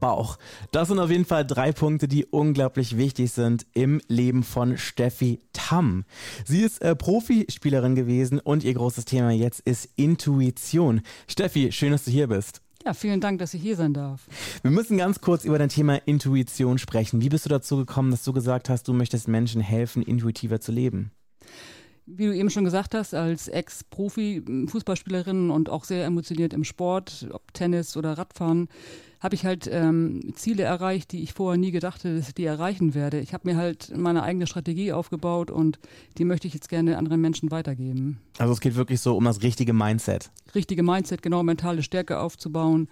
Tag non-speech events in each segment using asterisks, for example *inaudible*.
Bauch. Das sind auf jeden Fall drei Punkte, die unglaublich wichtig sind im Leben von Steffi Tamm. Sie ist äh, Profispielerin gewesen und ihr großes Thema jetzt ist Intuition. Steffi, schön, dass du hier bist. Ja, vielen Dank, dass ich hier sein darf. Wir müssen ganz kurz über dein Thema Intuition sprechen. Wie bist du dazu gekommen, dass du gesagt hast, du möchtest Menschen helfen, intuitiver zu leben? Wie du eben schon gesagt hast, als Ex-Profi-Fußballspielerin und auch sehr emotioniert im Sport, ob Tennis oder Radfahren, habe ich halt ähm, Ziele erreicht, die ich vorher nie gedacht hätte, dass ich die erreichen werde. Ich habe mir halt meine eigene Strategie aufgebaut und die möchte ich jetzt gerne anderen Menschen weitergeben. Also es geht wirklich so um das richtige Mindset. Richtige Mindset, genau, mentale Stärke aufzubauen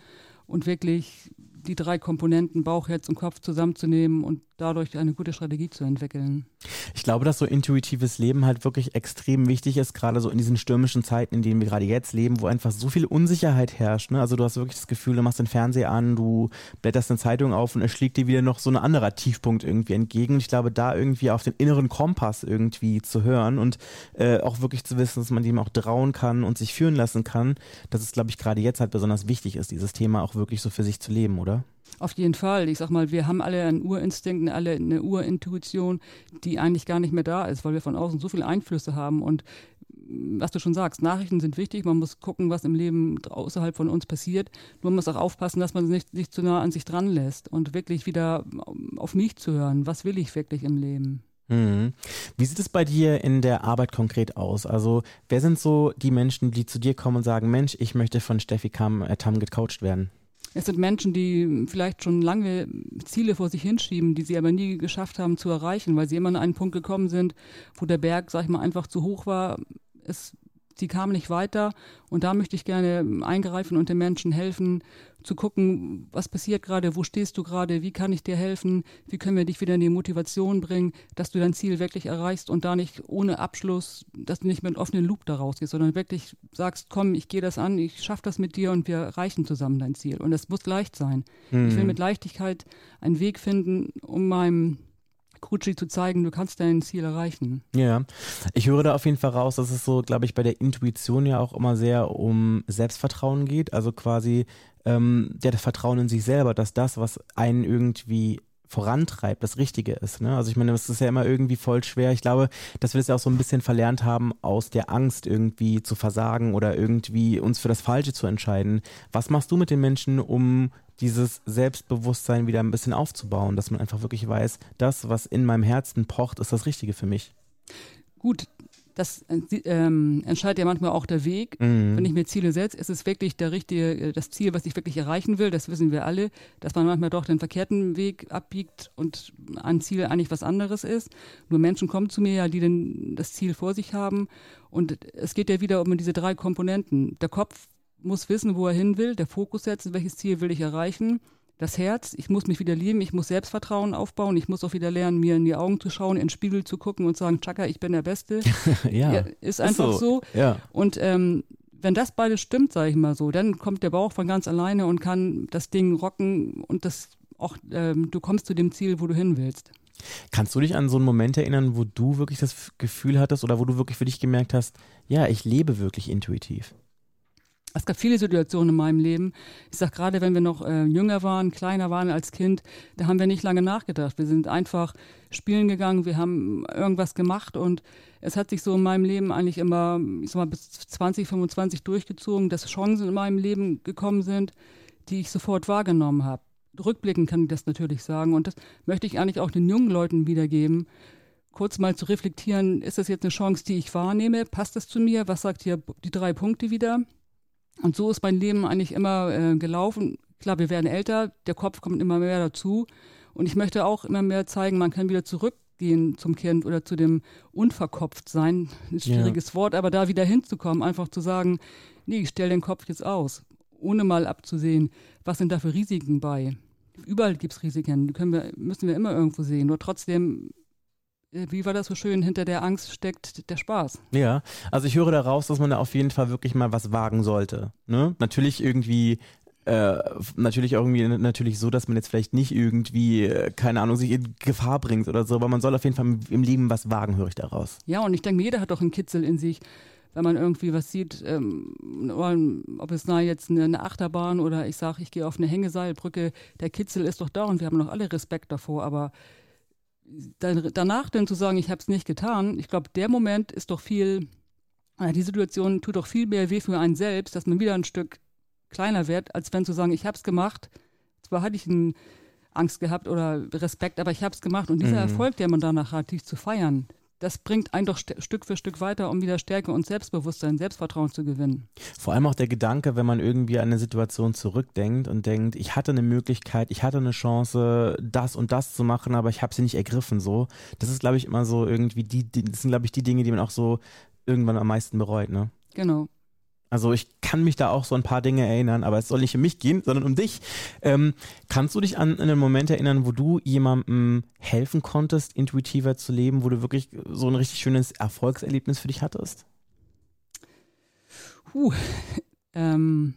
und wirklich die drei Komponenten Bauch, Herz und Kopf zusammenzunehmen und dadurch eine gute Strategie zu entwickeln. Ich glaube, dass so intuitives Leben halt wirklich extrem wichtig ist, gerade so in diesen stürmischen Zeiten, in denen wir gerade jetzt leben, wo einfach so viel Unsicherheit herrscht. Ne? Also du hast wirklich das Gefühl, du machst den Fernseher an, du blätterst eine Zeitung auf und es schlägt dir wieder noch so ein anderer Tiefpunkt irgendwie entgegen. Ich glaube, da irgendwie auf den inneren Kompass irgendwie zu hören und äh, auch wirklich zu wissen, dass man dem auch trauen kann und sich führen lassen kann, dass es, glaube ich, gerade jetzt halt besonders wichtig ist, dieses Thema auch wirklich so für sich zu leben, oder? Auf jeden Fall. Ich sag mal, wir haben alle einen Urinstinkt, alle eine Urintuition, die eigentlich gar nicht mehr da ist, weil wir von außen so viele Einflüsse haben. Und mm, was du schon sagst, Nachrichten sind wichtig. Man muss gucken, was im Leben außerhalb von uns passiert. Nur man muss auch aufpassen, dass man sich nicht, nicht zu nah an sich dran lässt und wirklich wieder auf mich zu hören. Was will ich wirklich im Leben? Mhm. Wie sieht es bei dir in der Arbeit konkret aus? Also, wer sind so die Menschen, die zu dir kommen und sagen, Mensch, ich möchte von Steffi Kam, äh, Tam gecoacht werden? Es sind Menschen, die vielleicht schon lange Ziele vor sich hinschieben, die sie aber nie geschafft haben zu erreichen, weil sie immer an einen Punkt gekommen sind, wo der Berg, sag ich mal, einfach zu hoch war. Es sie kam nicht weiter und da möchte ich gerne eingreifen und den Menschen helfen, zu gucken, was passiert gerade, wo stehst du gerade, wie kann ich dir helfen, wie können wir dich wieder in die Motivation bringen, dass du dein Ziel wirklich erreichst und da nicht ohne Abschluss, dass du nicht mit einem offenen Loop da rausgehst, sondern wirklich sagst, komm, ich gehe das an, ich schaffe das mit dir und wir erreichen zusammen dein Ziel. Und das muss leicht sein. Mhm. Ich will mhm. mit Leichtigkeit einen Weg finden, um meinem Kutschi zu zeigen, du kannst dein Ziel erreichen. Ja, ich höre da auf jeden Fall raus, dass es so, glaube ich, bei der Intuition ja auch immer sehr um Selbstvertrauen geht. Also quasi ähm, ja, das Vertrauen in sich selber, dass das, was einen irgendwie vorantreibt, das Richtige ist. Ne? Also ich meine, das ist ja immer irgendwie voll schwer. Ich glaube, dass wir das ja auch so ein bisschen verlernt haben, aus der Angst irgendwie zu versagen oder irgendwie uns für das Falsche zu entscheiden. Was machst du mit den Menschen, um dieses Selbstbewusstsein wieder ein bisschen aufzubauen, dass man einfach wirklich weiß, das, was in meinem Herzen pocht, ist das Richtige für mich? Gut, das äh, ähm, entscheidet ja manchmal auch der Weg. Mhm. Wenn ich mir Ziele setze, ist es wirklich der richtige, äh, das Ziel, was ich wirklich erreichen will. Das wissen wir alle, dass man manchmal doch den verkehrten Weg abbiegt und ein Ziel eigentlich was anderes ist. Nur Menschen kommen zu mir ja, die denn das Ziel vor sich haben. Und es geht ja wieder um diese drei Komponenten. Der Kopf muss wissen, wo er hin will, der Fokus setzen, welches Ziel will ich erreichen. Das Herz, ich muss mich wieder lieben, ich muss Selbstvertrauen aufbauen, ich muss auch wieder lernen, mir in die Augen zu schauen, in den Spiegel zu gucken und sagen, Chaka, ich bin der Beste. *laughs* ja, ja, ist einfach ist so. so. Ja. Und ähm, wenn das beides stimmt, sage ich mal so, dann kommt der Bauch von ganz alleine und kann das Ding rocken und das auch, ähm, du kommst zu dem Ziel, wo du hin willst. Kannst du dich an so einen Moment erinnern, wo du wirklich das Gefühl hattest oder wo du wirklich für dich gemerkt hast, ja, ich lebe wirklich intuitiv? Es gab viele Situationen in meinem Leben. Ich sage gerade, wenn wir noch äh, jünger waren, kleiner waren als Kind, da haben wir nicht lange nachgedacht. Wir sind einfach spielen gegangen, wir haben irgendwas gemacht und es hat sich so in meinem Leben eigentlich immer, ich sag mal, bis 20, 25 durchgezogen, dass Chancen in meinem Leben gekommen sind, die ich sofort wahrgenommen habe. Rückblickend kann ich das natürlich sagen und das möchte ich eigentlich auch den jungen Leuten wiedergeben kurz mal zu reflektieren, ist das jetzt eine Chance, die ich wahrnehme? Passt das zu mir? Was sagt hier die drei Punkte wieder? Und so ist mein Leben eigentlich immer äh, gelaufen. Klar, wir werden älter, der Kopf kommt immer mehr dazu. Und ich möchte auch immer mehr zeigen, man kann wieder zurückgehen zum Kind oder zu dem unverkopft sein. Ein schwieriges ja. Wort, aber da wieder hinzukommen, einfach zu sagen, nee, ich stelle den Kopf jetzt aus, ohne mal abzusehen, was sind da für Risiken bei. Überall gibt es Risiken, die können wir, müssen wir immer irgendwo sehen. Nur trotzdem wie war das so schön, hinter der Angst steckt der Spaß. Ja, also ich höre daraus, dass man da auf jeden Fall wirklich mal was wagen sollte. Ne? Natürlich irgendwie äh, natürlich irgendwie natürlich so, dass man jetzt vielleicht nicht irgendwie, äh, keine Ahnung, sich in Gefahr bringt oder so, aber man soll auf jeden Fall im Leben was wagen, höre ich daraus. Ja, und ich denke, jeder hat doch einen Kitzel in sich, wenn man irgendwie was sieht, ähm, ob es na jetzt eine, eine Achterbahn oder ich sage, ich gehe auf eine Hängeseilbrücke, der Kitzel ist doch da und wir haben doch alle Respekt davor, aber danach dann zu sagen, ich habe es nicht getan, ich glaube, der Moment ist doch viel, die Situation tut doch viel mehr weh für einen selbst, dass man wieder ein Stück kleiner wird, als wenn zu sagen, ich habe es gemacht. Zwar hatte ich einen Angst gehabt oder Respekt, aber ich habe es gemacht. Und dieser mhm. Erfolg, der man danach hat, dich zu feiern, das bringt einen doch st Stück für Stück weiter, um wieder Stärke und Selbstbewusstsein, Selbstvertrauen zu gewinnen. Vor allem auch der Gedanke, wenn man irgendwie an eine Situation zurückdenkt und denkt, ich hatte eine Möglichkeit, ich hatte eine Chance, das und das zu machen, aber ich habe sie nicht ergriffen. So, das ist, glaube ich, immer so irgendwie die, die das sind, glaube ich, die Dinge, die man auch so irgendwann am meisten bereut. Ne? Genau. Also ich kann mich da auch so ein paar Dinge erinnern, aber es soll nicht um mich gehen, sondern um dich. Ähm, kannst du dich an einen Moment erinnern, wo du jemandem helfen konntest, intuitiver zu leben, wo du wirklich so ein richtig schönes Erfolgserlebnis für dich hattest? Puh, *laughs* ähm,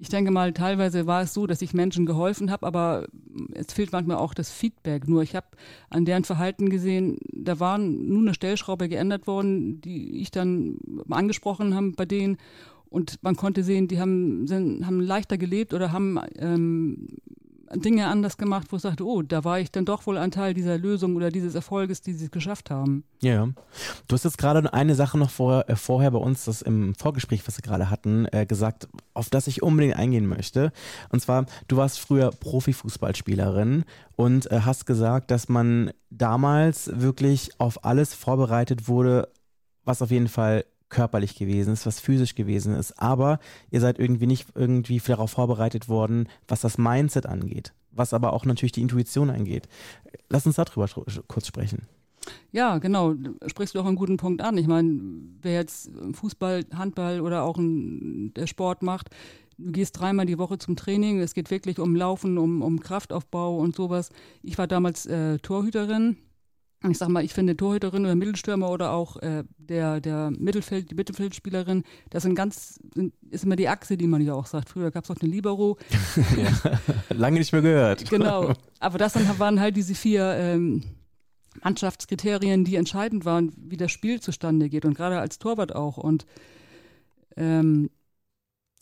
ich denke mal, teilweise war es so, dass ich Menschen geholfen habe, aber es fehlt manchmal auch das Feedback. Nur ich habe an deren Verhalten gesehen, da war nun eine Stellschraube geändert worden, die ich dann angesprochen habe bei denen. Und man konnte sehen, die haben, sind, haben leichter gelebt oder haben ähm, Dinge anders gemacht, wo ich sagte, oh, da war ich dann doch wohl ein Teil dieser Lösung oder dieses Erfolges, die sie geschafft haben. Ja. Du hast jetzt gerade eine Sache noch vor, äh, vorher bei uns, das im Vorgespräch, was wir gerade hatten, äh, gesagt, auf das ich unbedingt eingehen möchte. Und zwar, du warst früher Profifußballspielerin und äh, hast gesagt, dass man damals wirklich auf alles vorbereitet wurde, was auf jeden Fall körperlich gewesen ist, was physisch gewesen ist. Aber ihr seid irgendwie nicht irgendwie darauf vorbereitet worden, was das Mindset angeht, was aber auch natürlich die Intuition angeht. Lass uns darüber kurz sprechen. Ja, genau. Sprichst du auch einen guten Punkt an. Ich meine, wer jetzt Fußball, Handball oder auch ein, der Sport macht, du gehst dreimal die Woche zum Training. Es geht wirklich um Laufen, um, um Kraftaufbau und sowas. Ich war damals äh, Torhüterin ich sag mal, ich finde Torhüterin oder Mittelstürmer oder auch äh, der, der Mittelfeld, die Mittelfeldspielerin, das sind ganz, sind, ist immer die Achse, die man ja auch sagt. Früher gab es auch eine Libero. *laughs* ja, lange nicht mehr gehört. Genau. *laughs* Aber das dann waren halt diese vier ähm, Mannschaftskriterien, die entscheidend waren, wie das Spiel zustande geht und gerade als Torwart auch. Und ähm,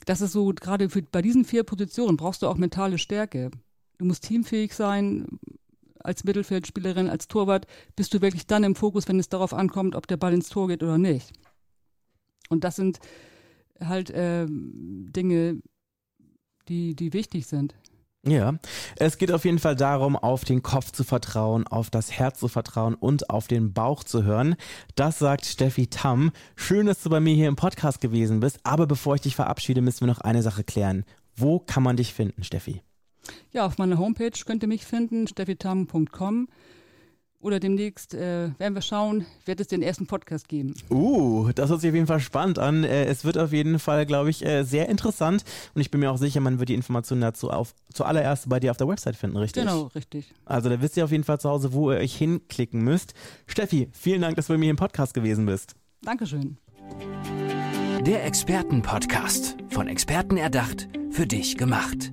das ist so, gerade bei diesen vier Positionen brauchst du auch mentale Stärke. Du musst teamfähig sein, als Mittelfeldspielerin, als Torwart, bist du wirklich dann im Fokus, wenn es darauf ankommt, ob der Ball ins Tor geht oder nicht. Und das sind halt äh, Dinge, die, die wichtig sind. Ja, es geht auf jeden Fall darum, auf den Kopf zu vertrauen, auf das Herz zu vertrauen und auf den Bauch zu hören. Das sagt Steffi Tamm. Schön, dass du bei mir hier im Podcast gewesen bist. Aber bevor ich dich verabschiede, müssen wir noch eine Sache klären. Wo kann man dich finden, Steffi? Ja, auf meiner Homepage könnt ihr mich finden, steffitam.com. Oder demnächst äh, werden wir schauen, wird es den ersten Podcast geben. Uh, das hört sich auf jeden Fall spannend an. Äh, es wird auf jeden Fall, glaube ich, äh, sehr interessant. Und ich bin mir auch sicher, man wird die Informationen dazu auf, zuallererst bei dir auf der Website finden, richtig? Genau, richtig. Also da wisst ihr auf jeden Fall zu Hause, wo ihr euch hinklicken müsst. Steffi, vielen Dank, dass du bei mir im Podcast gewesen bist. Dankeschön. Der Expertenpodcast. Von Experten erdacht, für dich gemacht.